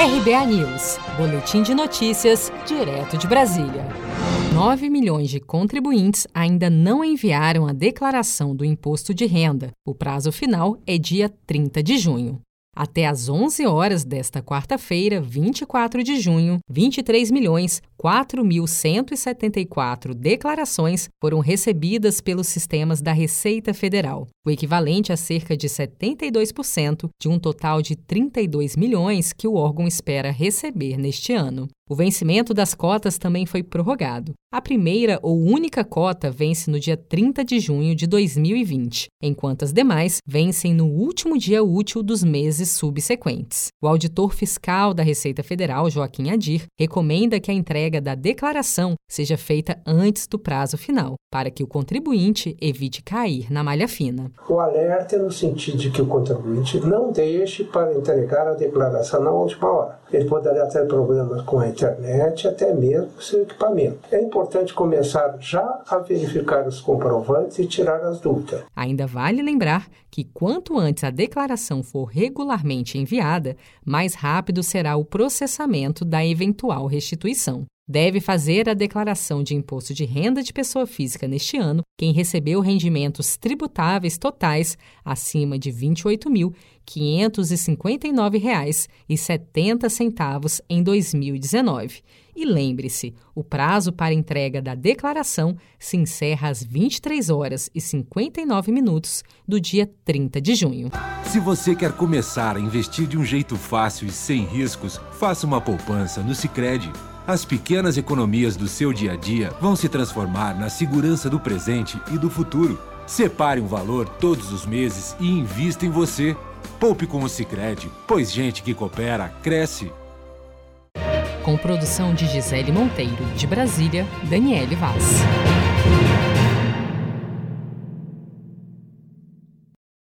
RBA News, Boletim de Notícias, direto de Brasília. 9 milhões de contribuintes ainda não enviaram a declaração do imposto de renda. O prazo final é dia 30 de junho. Até às 11 horas desta quarta-feira, 24 de junho, 23 milhões 4.174 declarações foram recebidas pelos sistemas da Receita Federal, o equivalente a cerca de 72% de um total de 32 milhões que o órgão espera receber neste ano. O vencimento das cotas também foi prorrogado. A primeira ou única cota vence no dia 30 de junho de 2020, enquanto as demais vencem no último dia útil dos meses subsequentes. O auditor fiscal da Receita Federal, Joaquim Adir, recomenda que a entrega da declaração seja feita antes do prazo final, para que o contribuinte evite cair na malha fina. O alerta é no sentido de que o contribuinte não deixe para entregar a declaração na última hora. Ele poderia ter problemas com a internet, até mesmo com seu equipamento. É importante começar já a verificar os comprovantes e tirar as dúvidas. Ainda vale lembrar que quanto antes a declaração for regularmente enviada, mais rápido será o processamento da eventual restituição. Deve fazer a declaração de imposto de renda de pessoa física neste ano quem recebeu rendimentos tributáveis totais acima de R$ 28.559,70 em 2019. E lembre-se, o prazo para entrega da declaração se encerra às 23 horas e 59 minutos do dia 30 de junho. Se você quer começar a investir de um jeito fácil e sem riscos, faça uma poupança no Sicredi. As pequenas economias do seu dia a dia vão se transformar na segurança do presente e do futuro. Separe um valor todos os meses e invista em você. Poupe com o Sicredi, pois gente que coopera cresce. Com produção de Gisele Monteiro, de Brasília, Daniele Vaz.